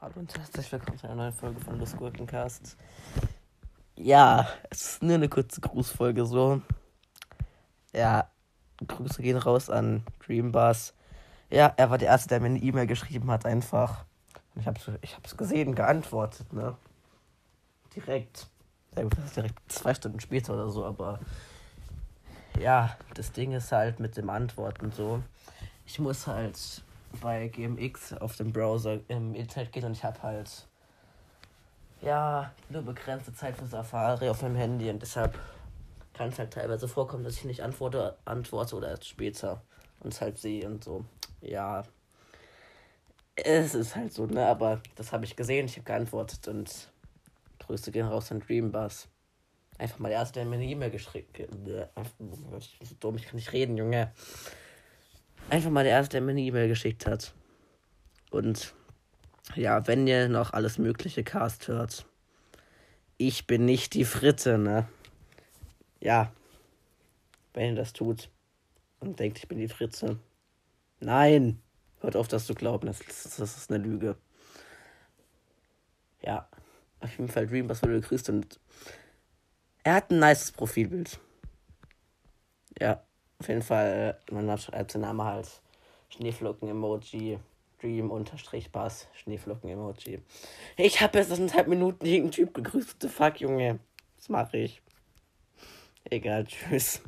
Hallo und herzlich willkommen zu einer neuen Folge von Los Gurkencast. Ja, es ist nur eine kurze Grußfolge so. Ja, Grüße gehen raus an Dreambus. Ja, er war der Erste, der mir eine E-Mail geschrieben hat, einfach. Und ich hab's, ich hab's gesehen, geantwortet, ne? Direkt. Sehr gut, das ist direkt zwei Stunden später oder so, aber ja, das Ding ist halt mit dem Antworten so. Ich muss halt bei GMX auf dem Browser im Internet gehen und ich habe halt ja nur begrenzte Zeit für Safari auf meinem Handy und deshalb kann es halt teilweise vorkommen, dass ich nicht antworte, antworte oder erst später und es halt sehe und so. Ja, es ist halt so, ne? Aber das habe ich gesehen, ich habe geantwortet und Grüße gehen raus an Dreambus. Einfach mal der erste, der mir eine E-Mail geschrieben Ich bin so dumm, ich kann nicht reden, Junge. Einfach mal der erste, der mir eine E-Mail geschickt hat. Und ja, wenn ihr noch alles mögliche Cast hört, ich bin nicht die Fritte, ne? Ja, wenn ihr das tut und denkt, ich bin die Fritze. Nein, hört auf, das zu glauben, das, das, das ist eine Lüge. Ja, auf jeden Fall Dream, was wurde gegrüßt und er hat ein nices Profilbild. Ja, auf jeden Fall, man schreibt sein Name halt Schneeflocken-Emoji, Dream-Bass, Schneeflocken-Emoji. Ich habe jetzt anderthalb Minuten irgendeinen Typ gegrüßt. The fuck, Junge? Was mache ich? Egal, tschüss.